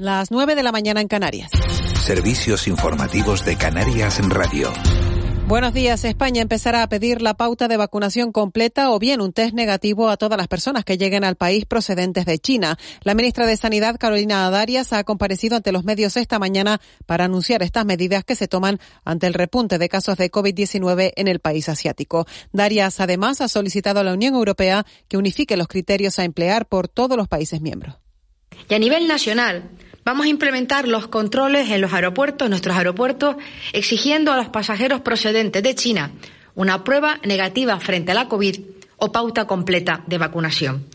Las 9 de la mañana en Canarias. Servicios informativos de Canarias en Radio. Buenos días. España empezará a pedir la pauta de vacunación completa o bien un test negativo a todas las personas que lleguen al país procedentes de China. La ministra de Sanidad, Carolina Darias, ha comparecido ante los medios esta mañana para anunciar estas medidas que se toman ante el repunte de casos de COVID-19 en el país asiático. Darias, además, ha solicitado a la Unión Europea que unifique los criterios a emplear por todos los países miembros. Y a nivel nacional, Vamos a implementar los controles en los aeropuertos, nuestros aeropuertos, exigiendo a los pasajeros procedentes de China una prueba negativa frente a la COVID o pauta completa de vacunación.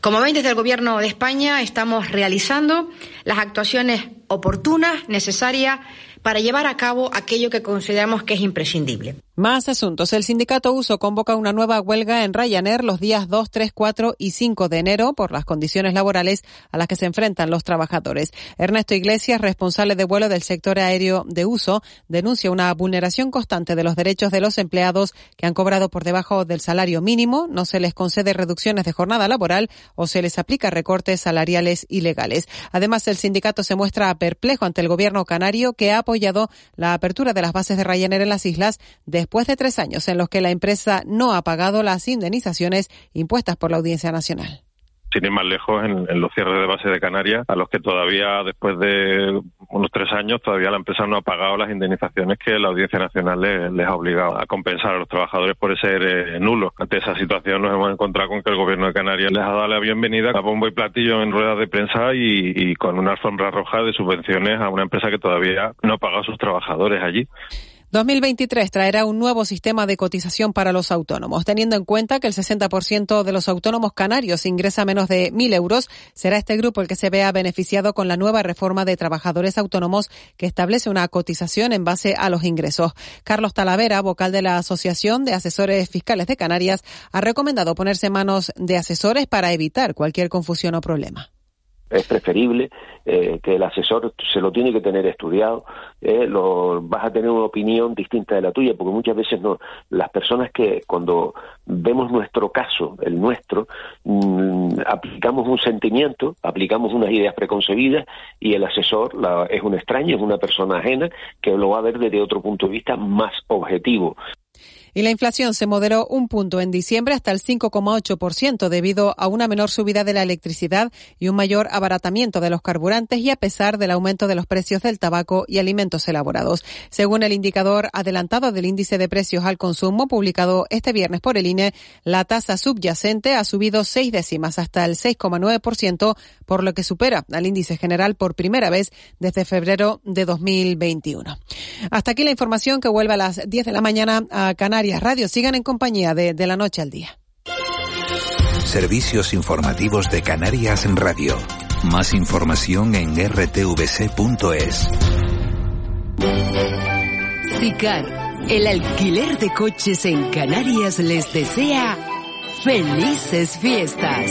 Como ven, desde el Gobierno de España estamos realizando las actuaciones oportunas, necesarias, para llevar a cabo aquello que consideramos que es imprescindible. Más asuntos. El sindicato Uso convoca una nueva huelga en Ryanair los días 2, 3, 4 y 5 de enero por las condiciones laborales a las que se enfrentan los trabajadores. Ernesto Iglesias, responsable de vuelo del sector aéreo de Uso, denuncia una vulneración constante de los derechos de los empleados que han cobrado por debajo del salario mínimo, no se les concede reducciones de jornada laboral o se les aplica recortes salariales ilegales. Además, el sindicato se muestra perplejo ante el gobierno canario que ha apoyado la apertura de las bases de Ryanair en las islas de después de tres años en los que la empresa no ha pagado las indemnizaciones impuestas por la Audiencia Nacional sin ir más lejos, en, los cierres de base de Canarias, a los que todavía, después de unos tres años, todavía la empresa no ha pagado las indemnizaciones que la Audiencia Nacional les, ha obligado a compensar a los trabajadores por ser eh, nulos. Ante esa situación nos hemos encontrado con que el Gobierno de Canarias les ha dado la bienvenida a bombo y platillo en ruedas de prensa y, y con una alfombra roja de subvenciones a una empresa que todavía no ha pagado a sus trabajadores allí. 2023 traerá un nuevo sistema de cotización para los autónomos. Teniendo en cuenta que el 60% de los autónomos canarios ingresa menos de 1.000 euros, será este grupo el que se vea beneficiado con la nueva reforma de trabajadores autónomos que establece una cotización en base a los ingresos. Carlos Talavera, vocal de la Asociación de Asesores Fiscales de Canarias, ha recomendado ponerse manos de asesores para evitar cualquier confusión o problema es preferible eh, que el asesor se lo tiene que tener estudiado, eh, lo, vas a tener una opinión distinta de la tuya, porque muchas veces no, las personas que cuando vemos nuestro caso, el nuestro, mm, aplicamos un sentimiento, aplicamos unas ideas preconcebidas y el asesor la, es un extraño, es una persona ajena que lo va a ver desde otro punto de vista más objetivo y la inflación se moderó un punto en diciembre hasta el 5,8% debido a una menor subida de la electricidad y un mayor abaratamiento de los carburantes y a pesar del aumento de los precios del tabaco y alimentos elaborados. Según el indicador adelantado del índice de precios al consumo publicado este viernes por el INE, la tasa subyacente ha subido seis décimas hasta el 6,9%, por lo que supera al índice general por primera vez desde febrero de 2021. Hasta aquí la información que vuelve a las 10 de la mañana a Canarias Radio. Sigan en compañía de, de la noche al día. Servicios informativos de Canarias en Radio. Más información en rtvc.es. SICAR, el alquiler de coches en Canarias les desea felices fiestas.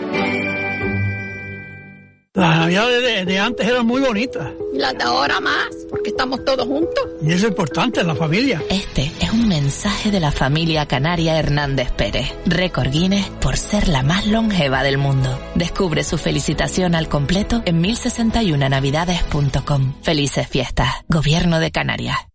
Las navidades de, antes eran muy bonitas. Y las de ahora más, porque estamos todos juntos. Y eso es importante, la familia. Este es un mensaje de la familia canaria Hernández Pérez. Récord Guinness por ser la más longeva del mundo. Descubre su felicitación al completo en 1061navidades.com. Felices fiestas. Gobierno de Canarias.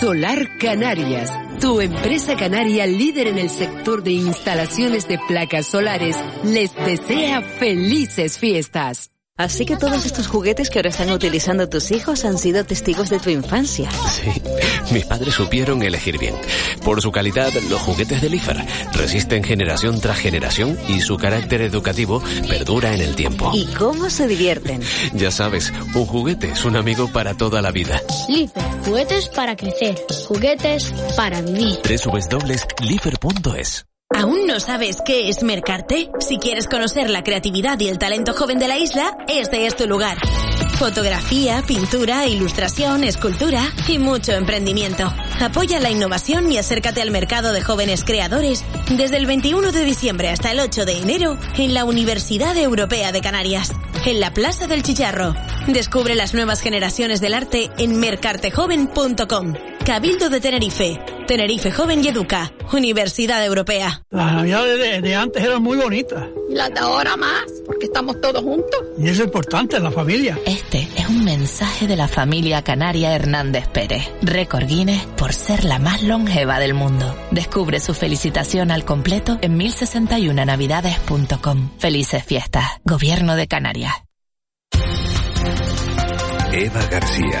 Solar Canarias, tu empresa canaria líder en el sector de instalaciones de placas solares, les desea felices fiestas. Así que todos estos juguetes que ahora están utilizando tus hijos han sido testigos de tu infancia. Sí, mis padres supieron elegir bien. Por su calidad, los juguetes de Lifer resisten generación tras generación y su carácter educativo perdura en el tiempo. ¿Y cómo se divierten? Ya sabes, un juguete es un amigo para toda la vida. Lifer, juguetes para crecer, juguetes para vivir. www.lifer.es ¿Aún no sabes qué es Mercarte? Si quieres conocer la creatividad y el talento joven de la isla, este es tu lugar. Fotografía, pintura, ilustración, escultura y mucho emprendimiento. Apoya la innovación y acércate al mercado de jóvenes creadores desde el 21 de diciembre hasta el 8 de enero en la Universidad Europea de Canarias, en la Plaza del Chicharro. Descubre las nuevas generaciones del arte en mercartejoven.com. Cabildo de Tenerife, Tenerife Joven y Educa, Universidad Europea. Las navidades de, de antes eran muy bonitas. Y las de ahora más, porque estamos todos juntos. Y eso es importante en la familia. Este es un mensaje de la familia canaria Hernández Pérez, récord Guinness por ser la más longeva del mundo. Descubre su felicitación al completo en 1061navidades.com. Felices fiestas, Gobierno de Canarias. Eva García.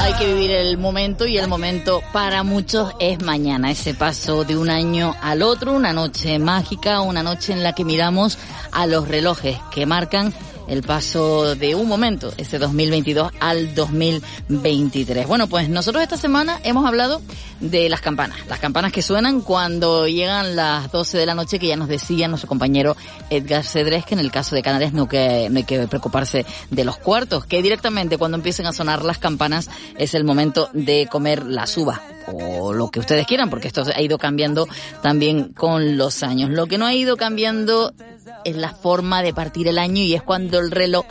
Hay que vivir el momento y el momento para muchos es mañana, ese paso de un año al otro, una noche mágica, una noche en la que miramos a los relojes que marcan el paso de un momento, ese 2022 al 2023. Bueno, pues nosotros esta semana hemos hablado de las campanas, las campanas que suenan cuando llegan las 12 de la noche, que ya nos decía nuestro compañero Edgar Cedrés que en el caso de Canarias no, que, no hay que preocuparse de los cuartos, que directamente cuando empiecen a sonar las campanas es el momento de comer las uvas o lo que ustedes quieran, porque esto ha ido cambiando también con los años. Lo que no ha ido cambiando es la forma de partir el año y es cuando el reloj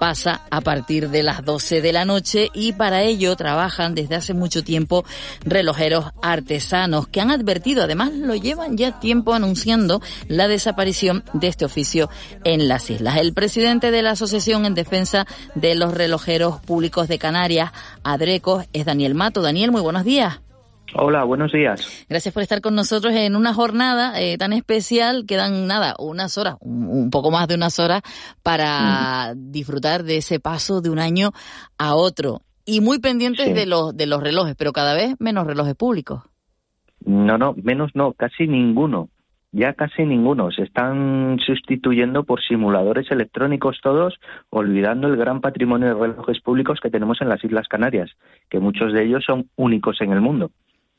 pasa a partir de las 12 de la noche y para ello trabajan desde hace mucho tiempo relojeros artesanos que han advertido, además lo llevan ya tiempo anunciando la desaparición de este oficio en las islas. El presidente de la Asociación en Defensa de los Relojeros Públicos de Canarias, ADRECOS, es Daniel Mato. Daniel, muy buenos días. Hola, buenos días. Gracias por estar con nosotros en una jornada eh, tan especial. Quedan nada, unas horas, un, un, poco más de unas horas para mm. disfrutar de ese paso de un año a otro. Y muy pendientes sí. de los de los relojes, pero cada vez menos relojes públicos. No, no, menos no, casi ninguno. Ya casi ninguno. Se están sustituyendo por simuladores electrónicos todos, olvidando el gran patrimonio de relojes públicos que tenemos en las Islas Canarias, que muchos de ellos son únicos en el mundo.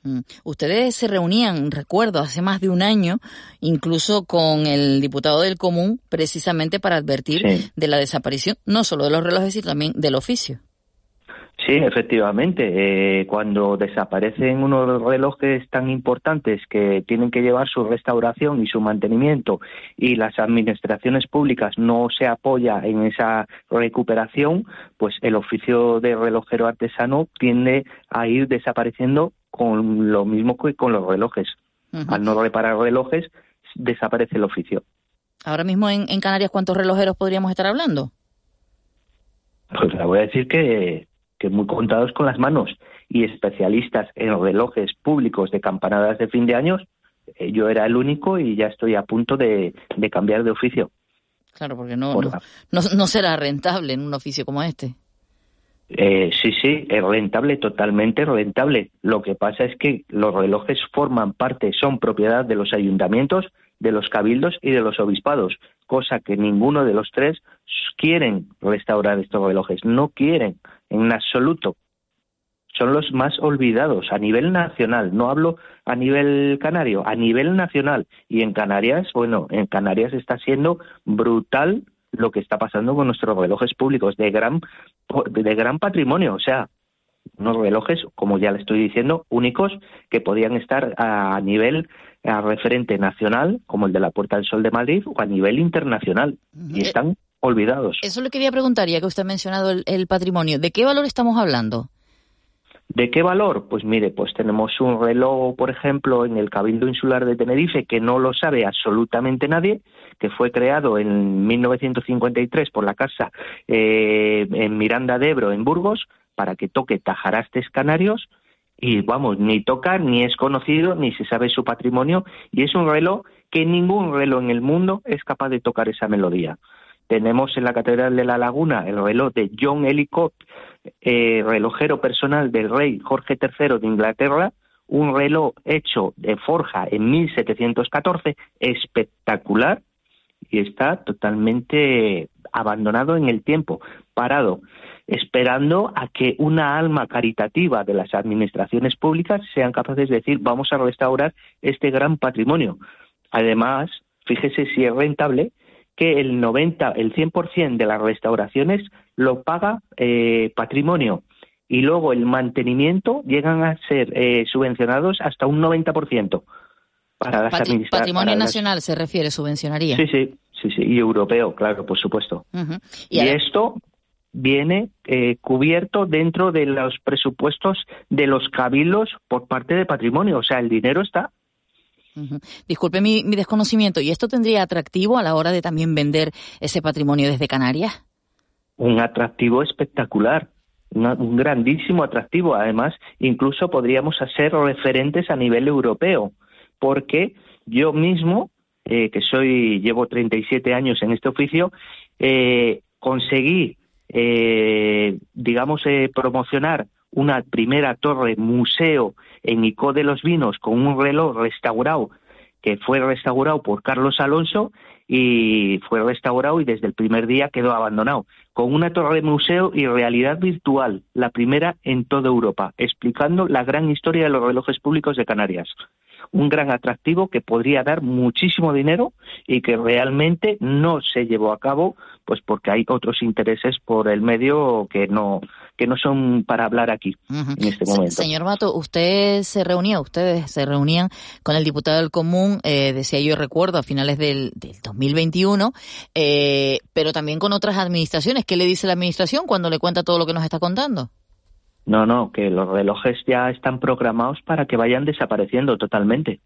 Mm. Ustedes se reunían, recuerdo, hace más de un año, incluso con el diputado del común, precisamente para advertir sí. de la desaparición, no solo de los relojes, sino también del oficio. Sí, efectivamente. Eh, cuando desaparecen unos relojes tan importantes que tienen que llevar su restauración y su mantenimiento y las administraciones públicas no se apoya en esa recuperación, pues el oficio de relojero artesano tiende a ir desapareciendo con lo mismo que con los relojes. Uh -huh. Al no reparar relojes, desaparece el oficio. Ahora mismo en, en Canarias, ¿cuántos relojeros podríamos estar hablando? Pues le voy a decir que que muy contados con las manos y especialistas en relojes públicos de campanadas de fin de años, eh, yo era el único y ya estoy a punto de, de cambiar de oficio. Claro, porque no, Por no, no, no, será rentable en un oficio como este. Eh, sí, sí, es rentable, totalmente rentable. Lo que pasa es que los relojes forman parte, son propiedad de los ayuntamientos de los cabildos y de los obispados, cosa que ninguno de los tres quieren restaurar estos relojes, no quieren en absoluto. Son los más olvidados a nivel nacional, no hablo a nivel canario, a nivel nacional. Y en Canarias, bueno, en Canarias está siendo brutal lo que está pasando con nuestros relojes públicos de gran, de gran patrimonio. O sea, unos relojes, como ya le estoy diciendo, únicos que podían estar a nivel a referente nacional, como el de la Puerta del Sol de Madrid, o a nivel internacional. Y están olvidados. Eso le quería preguntar, ya que usted ha mencionado el, patrimonio. ¿De qué valor estamos hablando? ¿De qué valor? Pues mire, pues tenemos un reloj, por ejemplo, en el Cabildo Insular de Tenerife, que no lo sabe absolutamente nadie, que fue creado en 1953 por la Casa eh, en Miranda de Ebro, en Burgos, para que toque tajarastes canarios, y vamos, ni toca, ni es conocido, ni se sabe su patrimonio, y es un reloj que ningún reloj en el mundo es capaz de tocar esa melodía. Tenemos en la Catedral de la Laguna el reloj de John Ellicott, eh, relojero personal del rey Jorge III de Inglaterra, un reloj hecho de forja en 1714, espectacular, y está totalmente abandonado en el tiempo, parado esperando a que una alma caritativa de las administraciones públicas sean capaces de decir vamos a restaurar este gran patrimonio. Además, fíjese si es rentable que el 90, el 100% de las restauraciones lo paga eh, patrimonio y luego el mantenimiento llegan a ser eh, subvencionados hasta un 90% para las administraciones. Patrimonio nacional se refiere, subvencionaría. Sí, sí, sí, sí, y europeo, claro, por supuesto. y esto viene eh, cubierto dentro de los presupuestos de los cabildos por parte de patrimonio, o sea, el dinero está. Disculpe mi, desconocimiento, ¿y esto tendría atractivo a la hora de también vender ese patrimonio desde Canarias? Un atractivo espectacular, un grandísimo atractivo. Además, incluso podríamos ser referentes a nivel europeo, porque yo mismo, eh, que soy llevo 37 años en este oficio, eh, conseguí eh, digamos, eh, promocionar una primera torre museo en Icó de los Vinos con un reloj restaurado que fue restaurado por Carlos Alonso y fue restaurado y desde el primer día quedó abandonado, con una torre museo y realidad virtual, la primera en toda Europa, explicando la gran historia de los relojes públicos de Canarias un gran atractivo que podría dar muchísimo dinero y que realmente no se llevó a cabo pues porque hay otros intereses por el medio que no que no son para hablar aquí en este momento. Señor Mato, usted se reunía, ustedes se reunían con el diputado del Común, eh, decía yo recuerdo, a finales del, del 2021, eh, pero también con otras administraciones. ¿Qué le dice la administración cuando le cuenta todo lo que nos está contando? No, no, que los relojes ya están programados para que vayan desapareciendo totalmente.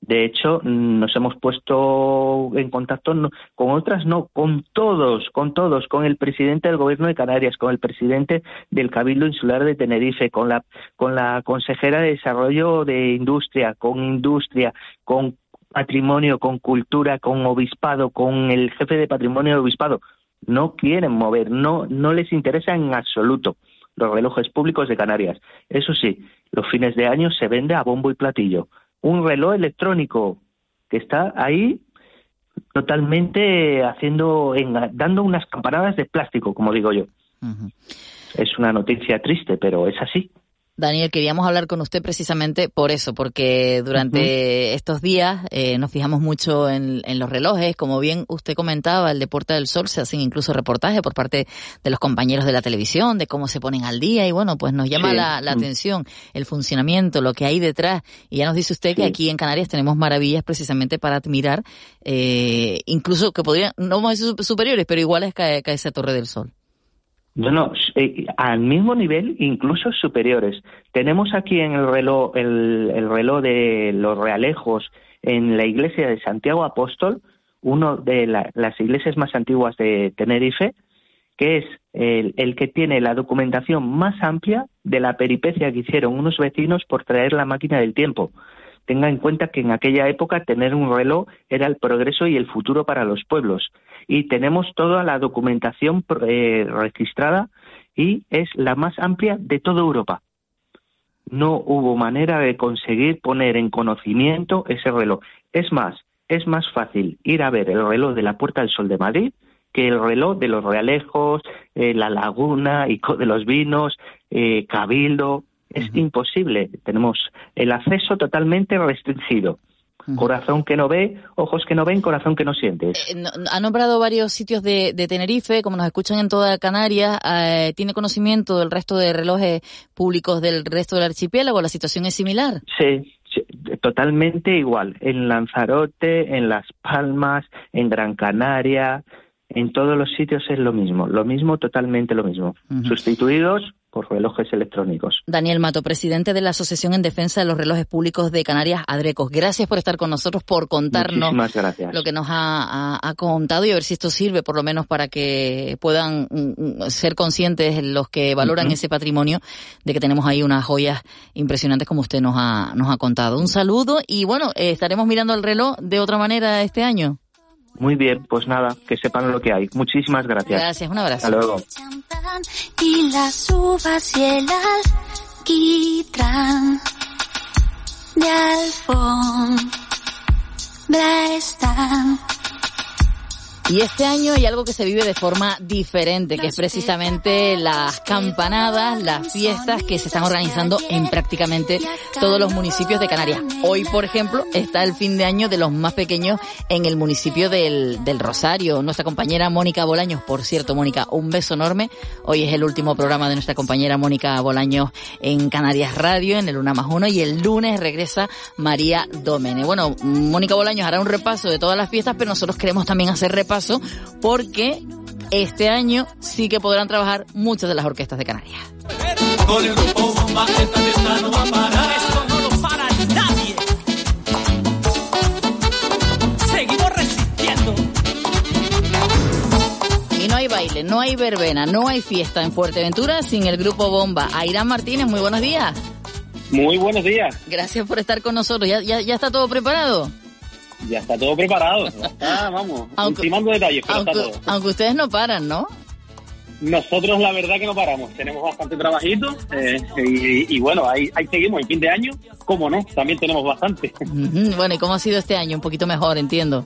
De hecho, nos hemos puesto en contacto con otras, no, con todos, con todos, con el presidente del Gobierno de Canarias, con el presidente del Cabildo Insular de Tenerife, con la, con la consejera de Desarrollo de Industria, con Industria, con Patrimonio, con Cultura, con Obispado, con el jefe de Patrimonio de Obispado. No quieren mover, no, no les interesa en absoluto los relojes públicos de Canarias. Eso sí, los fines de año se vende a bombo y platillo. Un reloj electrónico que está ahí totalmente haciendo, dando unas campanadas de plástico, como digo yo. Es una noticia triste, pero es así. Daniel, queríamos hablar con usted precisamente por eso, porque durante estos días eh, nos fijamos mucho en, los relojes. Como bien usted comentaba, el Deporte del Sol se hacen incluso reportajes por parte de los compañeros de la televisión, de cómo se ponen al día y bueno, pues nos llama la, atención el funcionamiento, lo que hay detrás. Y ya nos dice usted que aquí en Canarias tenemos maravillas precisamente para admirar, eh, incluso que podrían, no vamos a decir superiores, pero iguales que, que esa Torre del Sol. No, no, eh, al mismo nivel, incluso superiores. Tenemos aquí en el reloj, el, reloj de los realejos en la iglesia de Santiago Apóstol, uno de las iglesias más antiguas de Tenerife, que es el, el, que tiene la documentación más amplia de la peripecia que hicieron unos vecinos por traer la máquina del tiempo tenga en cuenta que en aquella época tener un reloj era el progreso y el futuro para los pueblos. Y tenemos toda la documentación eh, registrada y es la más amplia de toda Europa. No hubo manera de conseguir poner en conocimiento ese reloj. Es más, es más fácil ir a ver el reloj de la Puerta del Sol de Madrid que el reloj de los Realejos, eh, la Laguna, Ico de los Vinos, eh, Cabildo. Es imposible. Tenemos el acceso totalmente restringido. Corazón que no ve, ojos que no ven, corazón que no siente. Eh, ha nombrado varios sitios de, Tenerife, como nos escuchan en toda Canarias. Eh, ¿Tiene conocimiento del resto de relojes públicos del resto del archipiélago? ¿La situación es similar? Sí, totalmente igual. En Lanzarote, en Las Palmas, en Gran Canaria, en todos los sitios es lo mismo. Lo mismo, totalmente lo mismo. Sustituidos por relojes electrónicos. Daniel Mato, presidente de la Asociación en Defensa de los Relojes Públicos de Canarias, Adrecos. Gracias por estar con nosotros, por contarnos lo que nos ha, contado y a ver si esto sirve por lo menos para que puedan mm, mm, ser conscientes los que valoran ese patrimonio de que tenemos ahí unas joyas impresionantes como usted nos ha, nos ha contado. Un saludo y bueno, eh, estaremos mirando el reloj de otra manera este año. Muy bien, pues nada, que sepan lo que hay. Muchísimas gracias. Gracias, un abrazo. Hasta luego. Y las uvas y el alquitrán de alfombra están y este año hay algo que se vive de forma diferente, que es precisamente las campanadas, las fiestas que se están organizando en prácticamente todos los municipios de Canarias. Hoy, por ejemplo, está el fin de año de los más pequeños en el municipio del, del Rosario. Nuestra compañera Mónica Bolaños, por cierto, Mónica, un beso enorme. Hoy es el último programa de nuestra compañera Mónica Bolaños en Canarias Radio, en el Una más Uno, y el lunes regresa María Domene. Bueno, Mónica Bolaños hará un repaso de todas las fiestas, pero nosotros queremos también hacer repaso porque este año sí que podrán trabajar muchas de las orquestas de Canarias. Con el grupo Bomba esta fiesta no va a parar. Esto no lo para nadie. Seguimos resistiendo. Y no hay baile, no hay verbena, no hay fiesta en Fuerteventura sin el grupo Bomba. Airán Martínez, muy buenos días. Muy buenos días. Gracias por estar con nosotros. ¿Ya, ya, ya está todo preparado? Ya está todo preparado. Está, vamos, aunque, detalles, aunque, ustedes no paran, ¿no? Nosotros la verdad que no paramos, tenemos bastante trabajito eh, y, bueno, ahí, ahí seguimos, en fin de año, ¿cómo no? También tenemos bastante. Bueno, ¿y cómo ha sido este año? Un poquito mejor, entiendo.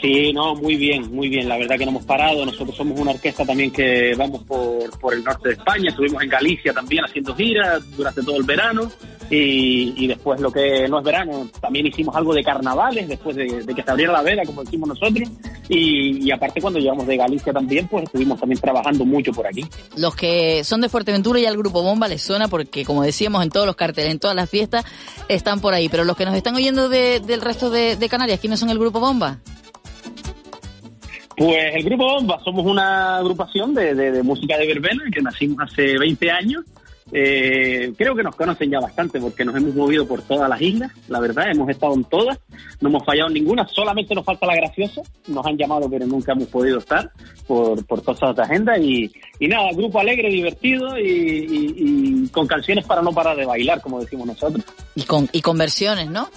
Sí, no, muy bien, muy bien. La verdad que no hemos parado. Nosotros somos una orquesta también que vamos por, por el norte de España. Estuvimos en Galicia también haciendo giras durante todo el verano. Y, después lo que no es verano, también hicimos algo de carnavales después de, que se abriera la veda, como decimos nosotros. Y, aparte cuando llegamos de Galicia también, pues estuvimos también trabajando mucho por aquí. Los que son de Fuerteventura y al Grupo Bomba les suena porque, como decíamos, en todos los carteles, en todas las fiestas, están por ahí. Pero los que nos están oyendo del resto de, de Canarias, ¿quiénes son el Grupo Bomba? Pues el Grupo Bomba somos una agrupación de, de, música de verbena que nacimos hace 20 años. Eh, creo que nos conocen ya bastante porque nos hemos movido por todas las islas, la verdad, hemos estado en todas, no hemos fallado en ninguna, solamente nos falta la graciosa, nos han llamado pero nunca hemos podido estar por, por cosas de agenda y, y nada, grupo alegre, divertido y, y, con canciones para no parar de bailar, como decimos nosotros. Y con, y con versiones, ¿no?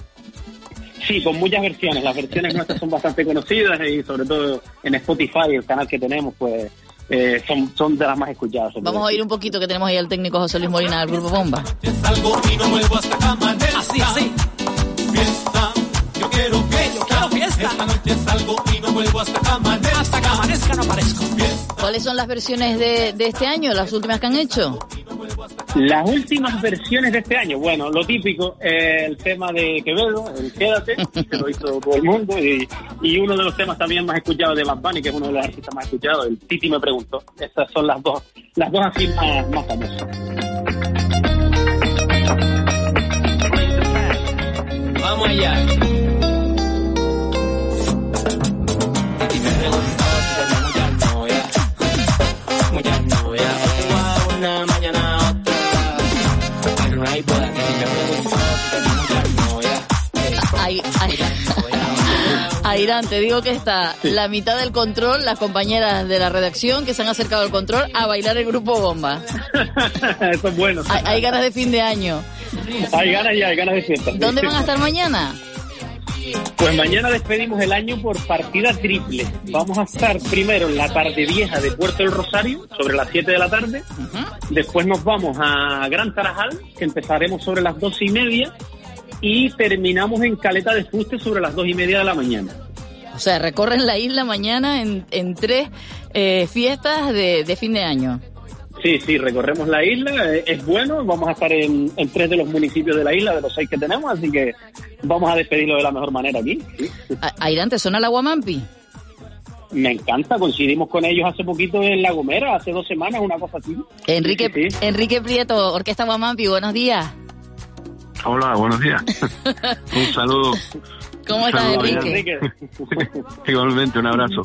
Sí, con muchas versiones. Las versiones nuestras son bastante conocidas y sobre todo en Spotify, el canal que tenemos, pues eh, son, son de las más escuchadas. Vamos a oír un poquito que tenemos ahí al técnico José Luis Molina del Grupo Bomba. Así, así. Fiesta, yo quiero fiesta. Yo quiero fiesta. Esta noche salgo y no vuelvo hasta que amanezca. Hasta que amanezca no aparezco. ¿Cuáles son las versiones de, de este año, las últimas que han hecho? Las últimas versiones de este año, bueno, lo típico, el tema de Quevedo, el Quédate, que lo hizo todo el mundo, y, uno de los temas también más escuchados de Bad Bunny, que es uno de los artistas más escuchados, el Titi me preguntó. Esas son las dos, las dos así más, más famosas. Vamos allá. Airán, te digo que está la mitad del control, las compañeras de la redacción que se han acercado al control a bailar el grupo Bomba. Eso es bueno. Hay, ganas de fin de año. Hay ganas y hay ganas de fiesta. ¿Dónde van a estar mañana? Pues mañana despedimos el año por partida triple. Vamos a estar primero en la tarde vieja de Puerto del Rosario, sobre las 7 de la tarde. Después nos vamos a Gran Tarajal, que empezaremos sobre las dos y media y terminamos en Caleta de Fuste sobre las dos y media de la mañana. O sea, recorren la isla mañana en, en tres eh, fiestas de, de fin de año. Sí, sí, recorremos la isla, eh, es bueno, vamos a estar en, en tres de los municipios de la isla, de los seis que tenemos, así que vamos a despedirlo de la mejor manera aquí. sí. A- Airán, ¿te suena el aguamampi? Me encanta, coincidimos con ellos hace poquito en La Gomera, hace dos semanas, una cosa así. Enrique, Sí, sí. Enrique Prieto, Orquesta Aguamampi, buenos días. Hola, buenos días. un saludo. ¿Cómo estás, Enrique? Igualmente, un abrazo.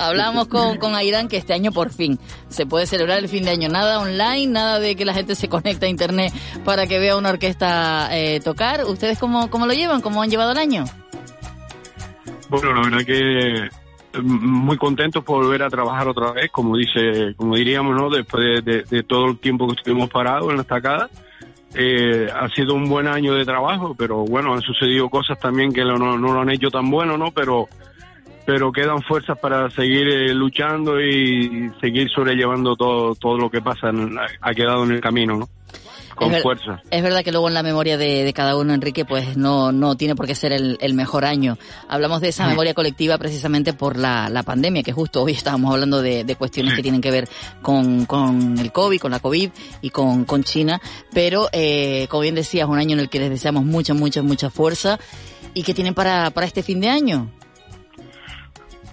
Hablamos con, con Airán que este año por fin se puede celebrar el fin de año. Nada online, nada de que la gente se conecte a internet para que vea una orquesta eh, tocar. ¿Ustedes cómo, cómo lo llevan? ¿Cómo han llevado el año? Bueno, la verdad que eh, muy contentos por volver a trabajar otra vez, como dice, como diríamos, ¿no? Después de, de- de todo el tiempo que estuvimos parados en la estacada. Eh, ha sido un buen año de trabajo, pero bueno, han sucedido cosas también que no, no lo han hecho tan bueno, ¿no? Pero pero quedan fuerzas para seguir eh, luchando y seguir sobrellevando todo todo lo que pasa, en- ha quedado en el camino, ¿no? Con Es ver- fuerza. Es verdad que luego en la memoria de, de cada uno, Enrique, pues no, no tiene por qué ser el, el mejor año. Hablamos de esa memoria colectiva precisamente por la, la pandemia, que justo hoy estábamos hablando de, de cuestiones que tienen que ver con, con el COVID, con la COVID y con, con China. Pero, eh, como bien decías, un año en el que les deseamos mucha, mucha, mucha fuerza. ¿Y qué tienen para, para este fin de año?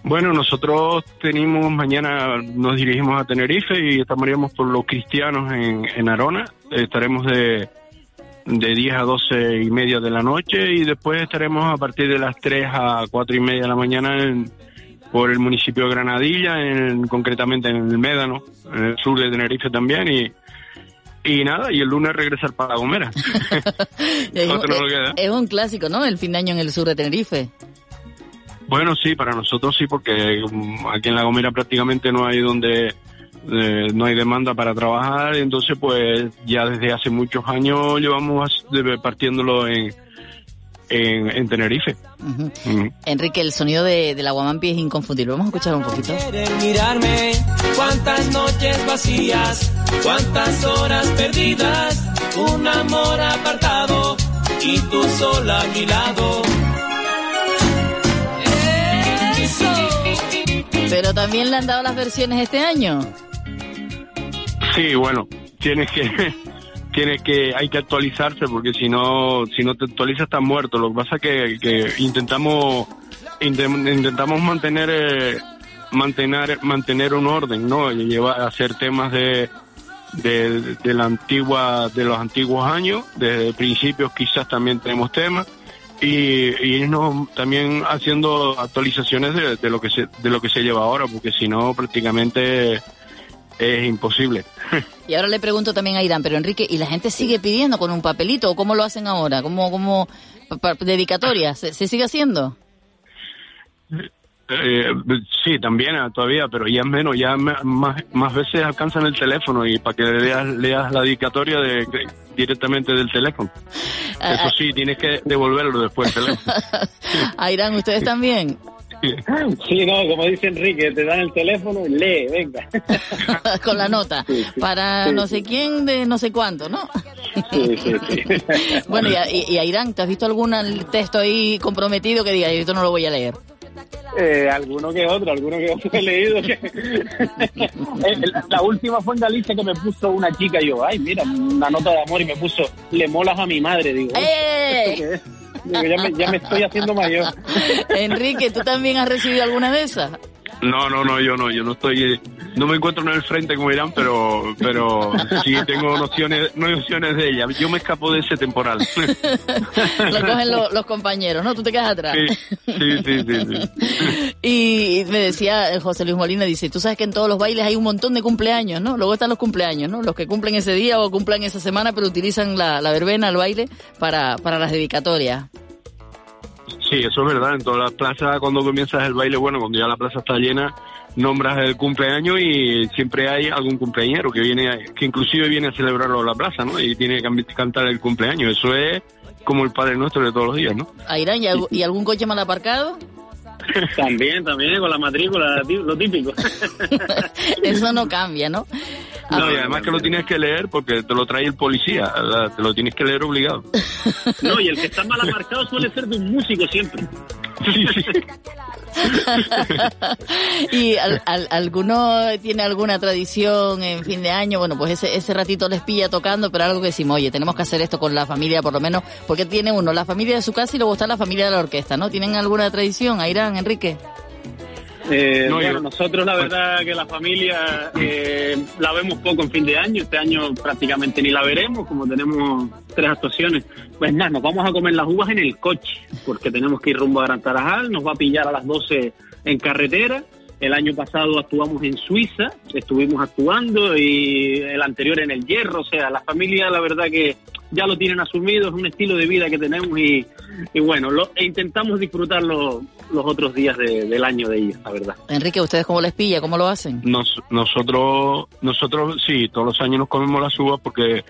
Bueno, nosotros tenemos mañana, nos dirigimos a Tenerife y estaríamos por los cristianos en, en Arona. Estaremos de, de 10 a 12 y media de la noche y después estaremos a partir de las 3 a 4 y media de la mañana en- por el municipio de Granadilla, en, concretamente en el Médano, en el sur de Tenerife también. Y, y nada, y el lunes regresar para La Gomera. Es, un- no es un clásico, ¿no? El fin de año en el sur de Tenerife. Bueno, sí, para nosotros sí, porque um, aquí en La Gomera prácticamente no hay donde eh, no hay demanda para trabajar, entonces pues ya desde hace muchos años llevamos partiéndolo en, en, en Tenerife. Enrique, el sonido de, del aguamampi es inconfundible. Vamos a escuchar un poquito. Quieren mirarme, cuántas noches vacías, cuántas horas perdidas, un amor apartado y tú sola a mi lado. Pero también le han dado las versiones este año. Sí, bueno, tienes que tienes que hay que actualizarse porque si no si no te actualizas estás muerto. Lo que pasa que, que intentamos intentamos mantener eh, mantener mantener un orden, ¿no? Y llevar a hacer temas de de, de la antigua de los antiguos años, desde principios quizás también tenemos temas y, y irnos también haciendo actualizaciones de, de lo que se de lo que se lleva ahora, porque si no prácticamente es imposible. Y ahora le pregunto también a Irán, pero Enrique, ¿y la gente sigue pidiendo con un papelito o cómo lo hacen ahora? ¿Cómo, cómo dedicatoria? ¿Se, se sigue haciendo? Eh, sí, también ah, todavía, pero ya menos, ya más, más veces alcanzan el teléfono y para que leas, leas la dedicatoria de, de- directamente del teléfono. Ah, Eso sí, tienes que devolverlo después. A Irán, ¿ustedes también? Sí, no, como dice Enrique, te dan el teléfono y lee, venga. con la nota. Para Sí, no sí. sé quién de no sé cuánto, ¿no? Sí, sí, sí. Bueno, y a, y- y a Irán, ¿te has visto algún texto ahí comprometido que diga, yo esto no lo voy a leer? Eh, alguno que otro, alguno que otro he leído. Que... La última fue en Galicia que me puso una chica y yo, ay, mira, una nota de amor y me puso, le molas a mi madre. Digo, "Uy, ¡Eh! ¿esto qué es?". Digo, ya me, ya me estoy haciendo mayor. Enrique, ¿tú también has recibido alguna de esas? No, no, no, yo no, yo no estoy, no me encuentro en el frente como dirán, pero, pero sí tengo nociones, nociones de ella. Yo me escapo de ese temporal. Lo cogen lo- los compañeros, ¿no? Tú te quedas atrás. Sí, sí, sí, sí, sí. Y me decía eh, José Luis Molina, dice, tú sabes que en todos los bailes hay un montón de cumpleaños, ¿no? Luego están los cumpleaños, ¿no? Los que cumplen ese día o cumplen esa semana, pero utilizan la, la verbena, el baile, para, para las dedicatorias. Sí, eso es verdad. En todas las plazas, cuando comienzas el baile, bueno, cuando ya la plaza está llena, nombras el cumpleaños y siempre hay algún cumpleañero que viene, que inclusive viene a celebrarlo a la plaza, ¿no? Y tiene que cantar el cumpleaños. Eso es como el Padre Nuestro de todos los días, ¿no? ¿y, y algún coche mal aparcado? También, también, con la matrícula, lo típico. Eso no cambia, ¿no? No, y además que lo tienes que leer porque te lo trae el policía, la- te lo tienes que leer obligado. No, y el que está mal amarcado suele ser de un músico siempre. ¿Y al- al- alguno tiene alguna tradición en fin de año? Bueno, pues ese, ese ratito les pilla tocando, pero algo que decimos, oye, tenemos que hacer esto con la familia por lo menos, porque tiene uno la familia de su casa y luego está la familia de la orquesta, ¿no? ¿Tienen alguna tradición? Airán, Enrique. Eh, No, bueno, yo- nosotros la verdad que la familia eh, la vemos poco en fin de año, este año prácticamente ni la veremos, como tenemos tres actuaciones. Pues nada, nos vamos a comer las uvas en el coche, porque tenemos que ir rumbo a Gran Tarajal, nos va a pillar a las 12 en carretera. El año pasado actuamos en Suiza, estuvimos actuando y el anterior en el Hierro, o sea, la familia la verdad que ya lo tienen asumido, es un estilo de vida que tenemos y, y bueno, lo, e intentamos disfrutar los, los otros días de- del año de ellos, la verdad. Enrique, ¿ustedes cómo les pilla? ¿Cómo lo hacen? Nos, nosotros, nosotros sí, todos los años nos comemos las uvas porque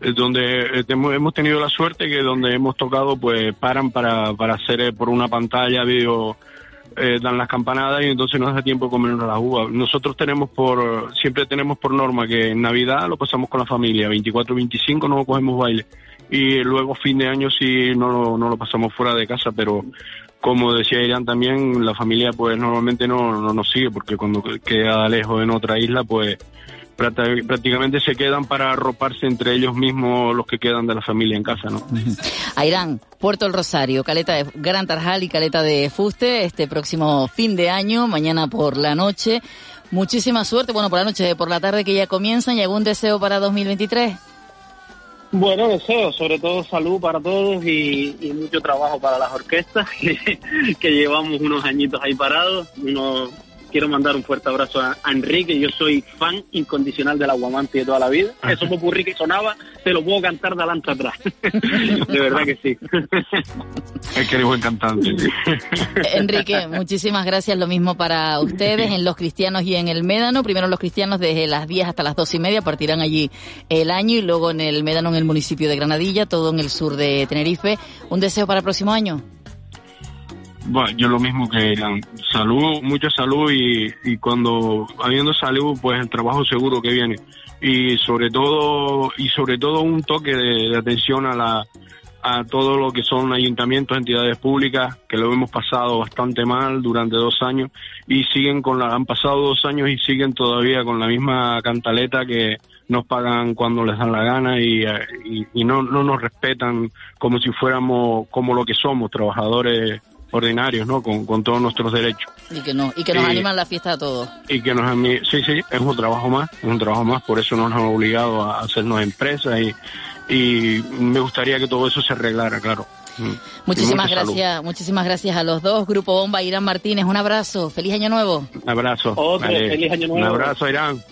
es donde eh, hemos hemos tenido la suerte que donde hemos tocado pues paran para, para hacer eh, por una pantalla vídeo eh, dan las campanadas y entonces nos da tiempo de comernos las uvas. Nosotros tenemos por, siempre tenemos por norma que en Navidad lo pasamos con la familia, 24 25 no cogemos baile y luego fin de año sí no no lo pasamos fuera de casa, pero como decía Irán también, la familia pues normalmente no, no nos sigue porque cuando queda lejos en otra isla pues prácticamente se quedan para arroparse entre ellos mismos los que quedan de la familia en casa, ¿no? Airán, Puerto El Rosario, Caleta de Gran Tarjal y Caleta de Fuste, este próximo fin de año, mañana por la noche. Muchísima suerte, bueno, por la noche, por la tarde que ya comienzan, ¿y algún deseo para 2023? Bueno, deseo, sobre todo salud para todos y, y mucho trabajo para las orquestas, que, que llevamos unos añitos ahí parados. Uno, quiero mandar un fuerte abrazo a, Enrique, yo soy fan incondicional del Aguamante de toda la vida. Eso popurrí que sonaba, te lo puedo cantar de adelante atrás. de verdad que sí. Es que eres buen cantante. Enrique, muchísimas gracias. Lo mismo para ustedes en Los Cristianos y en el Médano. Primero los cristianos desde las 10 hasta las 2 y media partirán allí el año y luego en el Médano en el municipio de Granadilla, todo en el sur de Tenerife. ¿Un deseo para el próximo año? Bueno, yo lo mismo que Irán. Salud, mucha salud y, y cuando habiendo salud, pues el trabajo seguro que viene. Y sobre todo, y sobre todo un toque de, atención a la, a todo lo que son ayuntamientos, entidades públicas, que lo hemos pasado bastante mal durante dos años y siguen con la, han pasado dos años y siguen todavía con la misma cantaleta que nos pagan cuando les dan la gana y, y, y no, no nos respetan como si fuéramos como lo que somos, trabajadores ordinarios, ¿no? Con, con todos nuestros derechos. Y que, no, y que nos Sí. animan la fiesta a todos. Y que nos sí, sí, es un trabajo más, es un trabajo más, por eso nos han obligado a hacernos empresas y, y me gustaría que todo eso se arreglara, claro. Mm. Muchísimas salud. gracias, muchísimas gracias a los dos. Grupo Bomba, Irán Martínez, un abrazo. Feliz año nuevo. Un abrazo. Otro, feliz año Un nuevo. abrazo, Irán.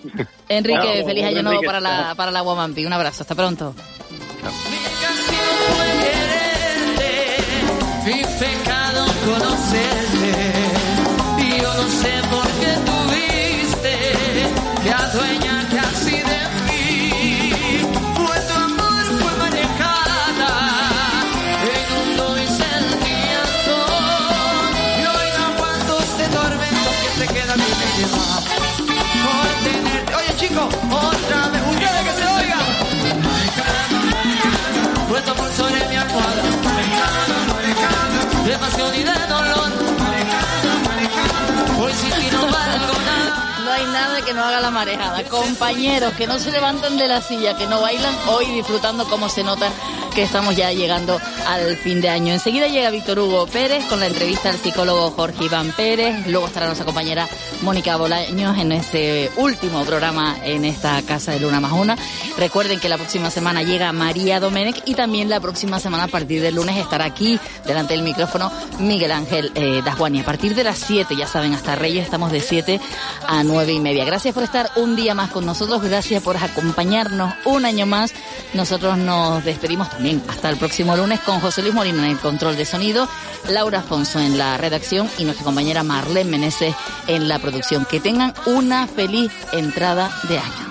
Enrique, Bravo, feliz año Enrique. nuevo para la, para la Guamampi. Un abrazo, hasta pronto. Mi pecado conocerte. Que no haga la marejada. Compañeros que no se levantan de la silla, que no bailan, hoy disfrutando como se nota que estamos ya llegando al fin de año. Enseguida llega Víctor Hugo Pérez con la entrevista al psicólogo Jorge Iván Pérez. Luego estará nuestra compañera Mónica Bolaños en ese último programa en esta casa de Luna más Una. Recuerden que la próxima semana llega María Domenech y también la próxima semana a partir del lunes estará aquí delante del micrófono Miguel Ángel eh, Dasguani. A partir de las 7, ya saben, hasta Reyes estamos de 7 a 9 y media. Gracias por estar un día más con nosotros, gracias por acompañarnos un año más. Nosotros nos despedimos también hasta el próximo lunes con José Luis Molina en el control de sonido, Laura Afonso en la redacción y nuestra compañera Marlene Meneses en la producción. Que tengan una feliz entrada de año.